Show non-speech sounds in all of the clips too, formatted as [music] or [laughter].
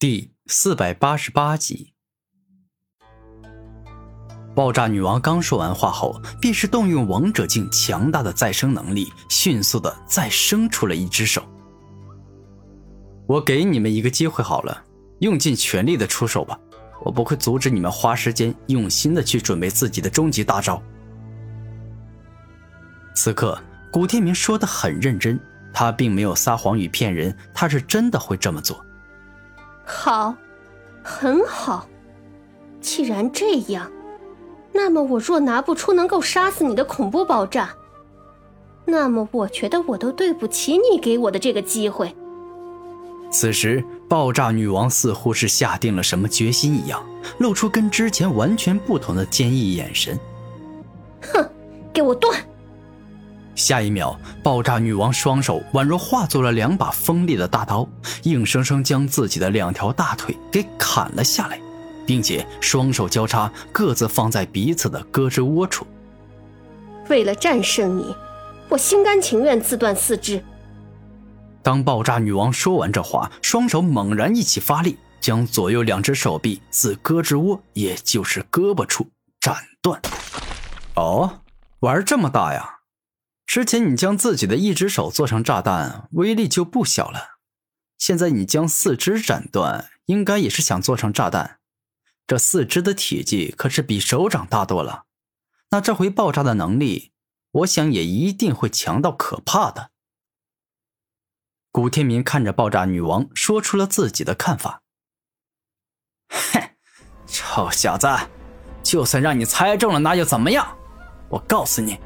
第四百八十八集，爆炸女王刚说完话后，便是动用王者境强大的再生能力，迅速的再生出了一只手。我给你们一个机会好了，用尽全力的出手吧，我不会阻止你们花时间用心的去准备自己的终极大招。此刻，古天明说的很认真，他并没有撒谎与骗人，他是真的会这么做。好，很好。既然这样，那么我若拿不出能够杀死你的恐怖爆炸，那么我觉得我都对不起你给我的这个机会。此时，爆炸女王似乎是下定了什么决心一样，露出跟之前完全不同的坚毅眼神。哼，给我断！下一秒，爆炸女王双手宛若化作了两把锋利的大刀，硬生生将自己的两条大腿给砍了下来，并且双手交叉，各自放在彼此的胳肢窝处。为了战胜你，我心甘情愿自断四肢。当爆炸女王说完这话，双手猛然一起发力，将左右两只手臂自胳肢窝，也就是胳膊处斩断。哦，玩这么大呀！之前你将自己的一只手做成炸弹，威力就不小了。现在你将四肢斩断，应该也是想做成炸弹。这四肢的体积可是比手掌大多了。那这回爆炸的能力，我想也一定会强到可怕的。古天明看着爆炸女王，说出了自己的看法：“哼，臭小子，就算让你猜中了，那又怎么样？我告诉你。”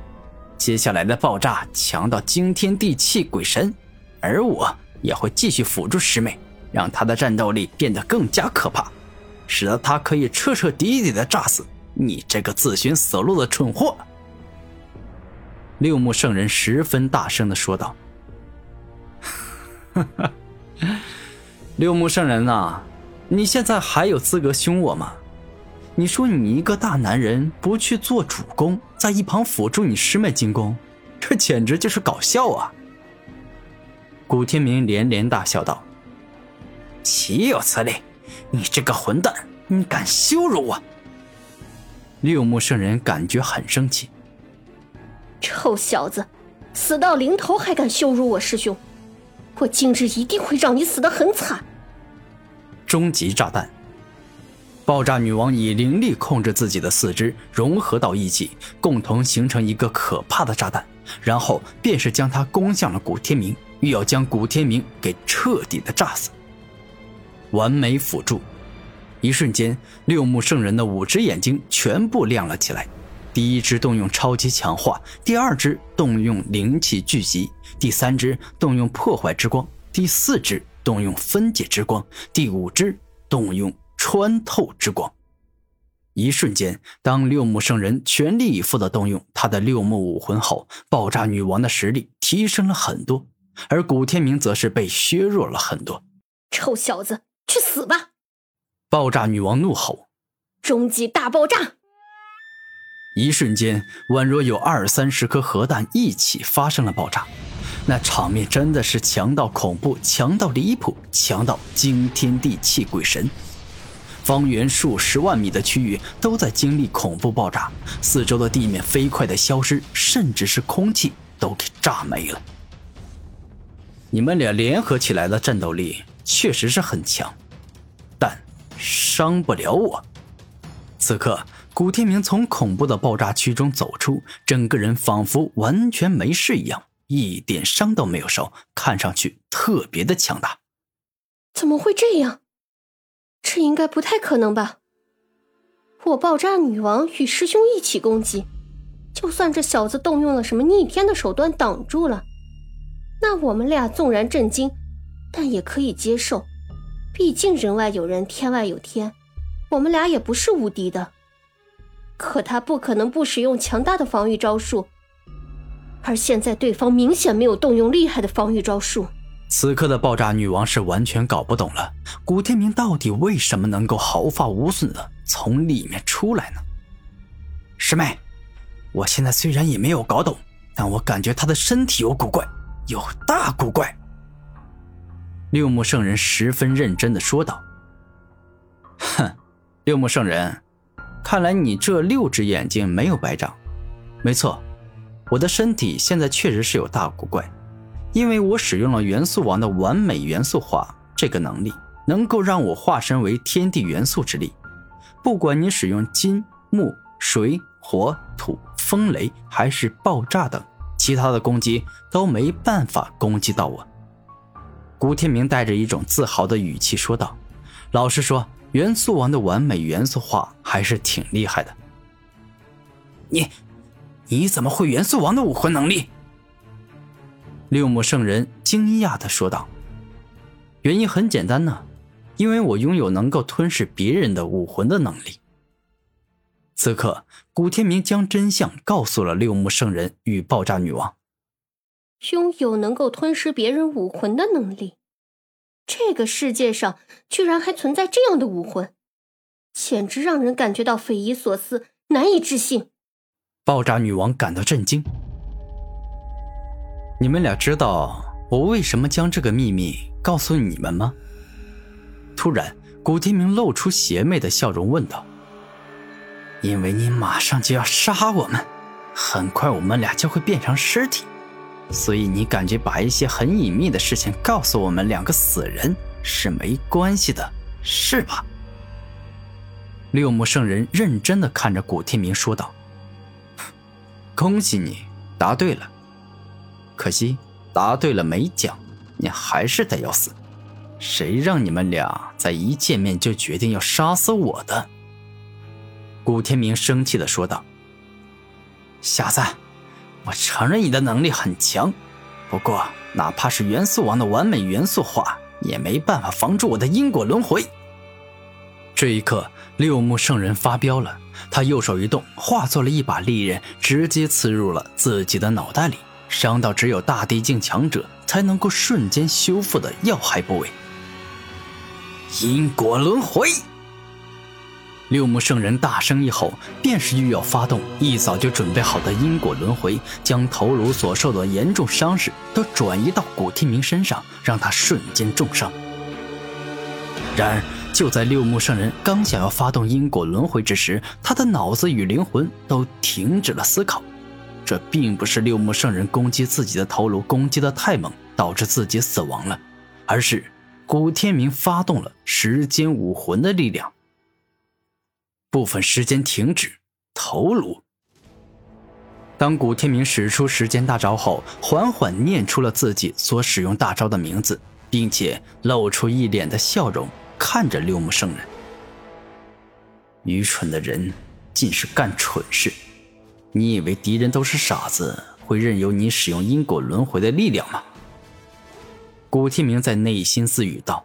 接下来的爆炸强到惊天地泣鬼神，而我也会继续辅助师妹，让她的战斗力变得更加可怕，使得她可以彻彻底底的炸死你这个自寻死路的蠢货。六目圣人十分大声的说道：“ [laughs] 六目圣人呐，你现在还有资格凶我吗？”你说你一个大男人不去做主攻，在一旁辅助你师妹进攻，这简直就是搞笑啊！古天明连连大笑道：“岂有此理！你这个混蛋，你敢羞辱我！”六目圣人感觉很生气：“臭小子，死到临头还敢羞辱我师兄！我今日一定会让你死得很惨！”终极炸弹。爆炸女王以灵力控制自己的四肢，融合到一起，共同形成一个可怕的炸弹，然后便是将它攻向了古天明，欲要将古天明给彻底的炸死。完美辅助，一瞬间，六目圣人的五只眼睛全部亮了起来。第一只动用超级强化，第二只动用灵气聚集，第三只动用破坏之光，第四只动用分解之光，第五只动用。穿透之光，一瞬间，当六目圣人全力以赴的动用他的六目武魂后，爆炸女王的实力提升了很多，而古天明则是被削弱了很多。臭小子，去死吧！爆炸女王怒吼：“终极大爆炸！”一瞬间，宛若有二三十颗核弹一起发生了爆炸，那场面真的是强到恐怖，强到离谱，强到惊天地泣鬼神。方圆数十万米的区域都在经历恐怖爆炸，四周的地面飞快的消失，甚至是空气都给炸没了。你们俩联合起来的战斗力确实是很强，但伤不了我。此刻，古天明从恐怖的爆炸区中走出，整个人仿佛完全没事一样，一点伤都没有受，看上去特别的强大。怎么会这样？这应该不太可能吧？我爆炸女王与师兄一起攻击，就算这小子动用了什么逆天的手段挡住了，那我们俩纵然震惊，但也可以接受。毕竟人外有人，天外有天，我们俩也不是无敌的。可他不可能不使用强大的防御招数，而现在对方明显没有动用厉害的防御招数。此刻的爆炸女王是完全搞不懂了，古天明到底为什么能够毫发无损的从里面出来呢？师妹，我现在虽然也没有搞懂，但我感觉他的身体有古怪，有大古怪。六目圣人十分认真的说道：“哼六目圣人，看来你这六只眼睛没有白长。没错，我的身体现在确实是有大古怪，因为我使用了元素王的完美元素化这个能力，能够让我化身为天地元素之力。不管你使用金、木、水、火、土、风、雷，还是爆炸等其他的攻击，都没办法攻击到我。古天明带着一种自豪的语气说道：“老实说。”元素王的完美元素化还是挺厉害的。你，你怎么会元素王的武魂能力？六目圣人惊讶的说道：“原因很简单呢，因为我拥有能够吞噬别人的武魂的能力。”此刻，古天明将真相告诉了六目圣人与爆炸女王：“拥有能够吞噬别人武魂的能力。”这个世界上居然还存在这样的武魂，简直让人感觉到匪夷所思、难以置信。爆炸女王感到震惊。你们俩知道我为什么将这个秘密告诉你们吗？突然，古天明露出邪魅的笑容，问道：“因为你马上就要杀我们，很快我们俩就会变成尸体。”所以你感觉把一些很隐秘的事情告诉我们两个死人是没关系的，是吧？六目圣人认真的看着古天明说道：“恭喜你答对了，可惜答对了没奖，你还是得要死。谁让你们俩在一见面就决定要杀死我的？”古天明生气的说道：“小子。”我承认你的能力很强，不过哪怕是元素王的完美元素化，也没办法防住我的因果轮回。这一刻，六目圣人发飙了，他右手一动，化作了一把利刃，直接刺入了自己的脑袋里，伤到只有大地境强者才能够瞬间修复的要害部位。因果轮回。六目圣人大声一吼，便是欲要发动一早就准备好的因果轮回，将头颅所受的严重伤势都转移到古天明身上，让他瞬间重伤。然而，就在六目圣人刚想要发动因果轮回之时，他的脑子与灵魂都停止了思考。这并不是六目圣人攻击自己的头颅攻击的太猛，导致自己死亡了，而是古天明发动了时间武魂的力量。部分时间停止，头颅。当古天明使出时间大招后，缓缓念出了自己所使用大招的名字，并且露出一脸的笑容，看着六目圣人。愚蠢的人，尽是干蠢事。你以为敌人都是傻子，会任由你使用因果轮回的力量吗？古天明在内心自语道。